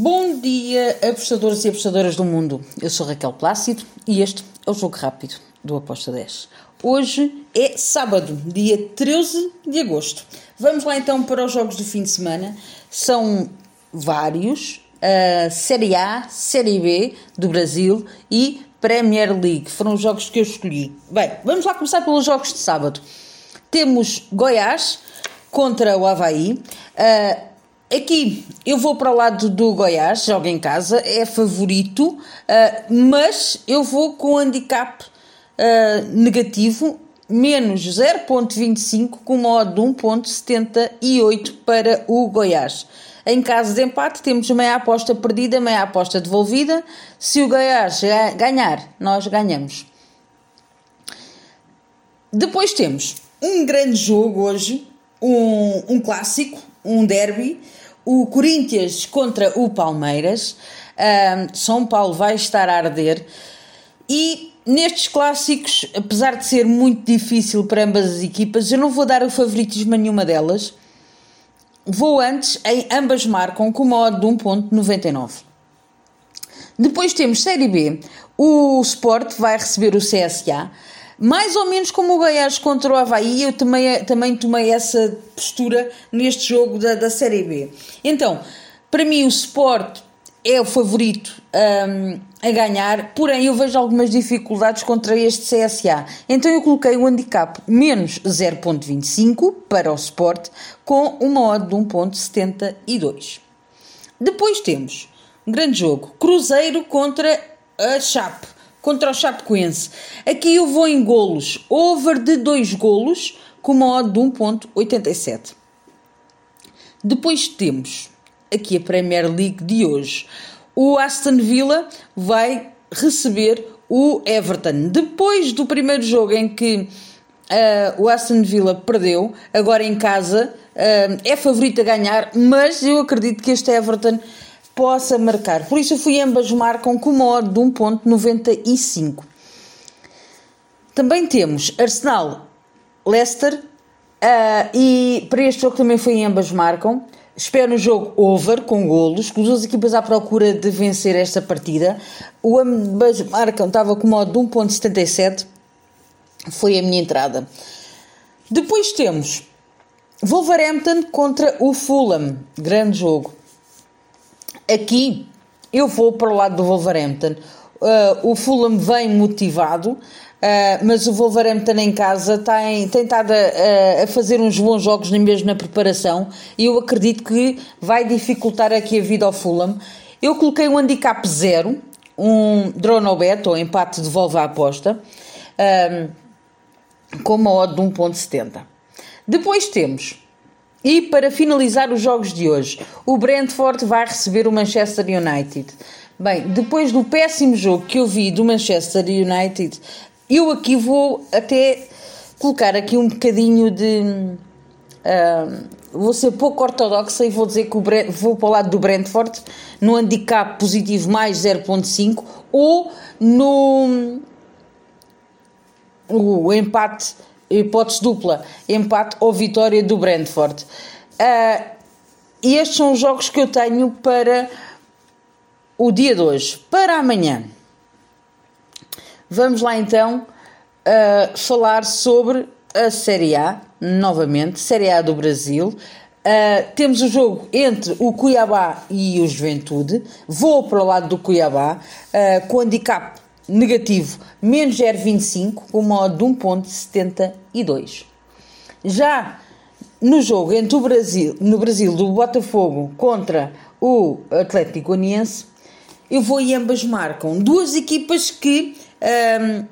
Bom dia, apostadores e apostadoras do mundo. Eu sou Raquel Plácido e este é o Jogo Rápido do Aposta 10. Hoje é sábado, dia 13 de agosto. Vamos lá então para os jogos do fim de semana. São vários: a Série A, Série B do Brasil e Premier League. Foram os jogos que eu escolhi. Bem, vamos lá começar pelos jogos de sábado. Temos Goiás contra o Havaí. Aqui eu vou para o lado do Goiás, joga em casa, é favorito, uh, mas eu vou com handicap uh, negativo, menos 0.25 com modo de 1.78 para o Goiás. Em caso de empate, temos meia aposta perdida, meia aposta devolvida. Se o Goiás ganhar, nós ganhamos. Depois temos um grande jogo hoje, um, um clássico, um derby o Corinthians contra o Palmeiras. São Paulo vai estar a arder. E nestes clássicos, apesar de ser muito difícil para ambas as equipas, eu não vou dar o favoritismo a nenhuma delas. Vou antes em ambas marcam com uma odd de 1.99. Depois temos Série B. O Sport vai receber o CSA mais ou menos como o Goiás contra o Havaí, eu também, também tomei essa postura neste jogo da, da Série B. Então, para mim o Sport é o favorito um, a ganhar, porém eu vejo algumas dificuldades contra este CSA. Então eu coloquei o handicap menos 0.25 para o Sport com uma odd de 1.72. Depois temos um grande jogo, Cruzeiro contra a Chape contra o Chapecoense. Aqui eu vou em golos. Over de 2 golos com uma odd de 1.87. Depois temos aqui a Premier League de hoje. O Aston Villa vai receber o Everton. Depois do primeiro jogo em que uh, o Aston Villa perdeu, agora em casa, uh, é favorito a ganhar, mas eu acredito que este Everton possa marcar. Por isso eu fui ambas marcam com uma odd de 1.95. Também temos Arsenal, Leicester uh, e para este jogo também foi ambas marcam. Espero um jogo over com golos, com as duas equipas à procura de vencer esta partida. O ambas marcam estava com uma odd de 1.77. Foi a minha entrada. Depois temos Wolverhampton contra o Fulham. Grande jogo. Aqui eu vou para o lado do Wolverhampton. Uh, o Fulham vem motivado, uh, mas o Wolverhampton em casa tem, tem estado a, a, fazer uns bons jogos mesmo na preparação e eu acredito que vai dificultar aqui a vida ao Fulham. Eu coloquei um handicap zero, um draw no bet ou empate devolve a aposta, um, ah, com uma odd de 1.70. Depois temos e para finalizar os jogos de hoje, o Brentford vai receber o Manchester United. Bem, depois do péssimo jogo que eu vi do Manchester United, eu aqui vou até colocar aqui um bocadinho de. Uh, vou ser pouco ortodoxa e vou dizer que vou para o lado do Brentford no handicap positivo mais 0.5 ou no o empate hipótese dupla, empate ou vitória do Brentford. Uh, e estes são os jogos que eu tenho para o dia de hoje. Para amanhã, vamos lá então uh, falar sobre a Série A, novamente, Série A do Brasil. Uh, temos o jogo entre o Cuiabá e o Juventude. Vou para o lado do Cuiabá, uh, com handicap negativo menos 0,25 com uma odd de 1,72. Já no jogo entre o Brasil, no Brasil do Botafogo contra o Atlético Goianiense, eu vou e ambas marcam. Duas equipas que um,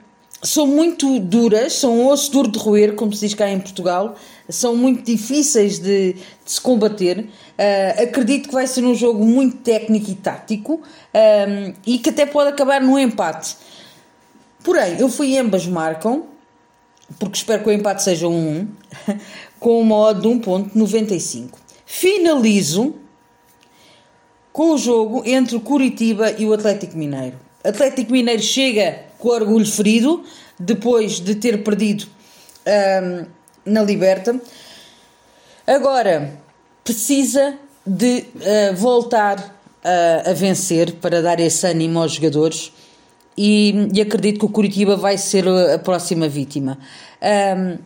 são muito duras, são osso duro de roer, como se diz cá em Portugal, são muito difíceis de, de se combater. Uh, acredito que vai ser um jogo muito técnico e tático um, e que até pode acabar no empate. Porém, eu fui ambas marcam, porque espero que o empate seja um 1, com uma odd de 1.95. Finalizo com o jogo entre o Curitiba e o Atlético Mineiro. Atlético Mineiro chega com orgulho ferido, depois de ter perdido um, na Liberta. Agora, precisa de uh, voltar a, a vencer para dar esse ânimo aos jogadores e, e, acredito que o Curitiba vai ser a próxima vítima. Um,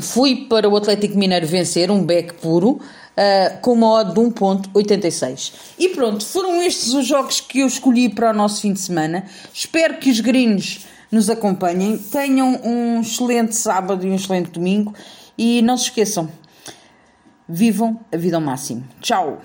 fui para o Atlético Mineiro vencer, um back puro, uh, com uma odd de 1.86. E pronto, foram estes os jogos que eu escolhi para o nosso fim de semana. Espero que os gringos nos acompanhem, tenham um excelente sábado e um excelente domingo e não se esqueçam, vivam a vida ao máximo. Tchau!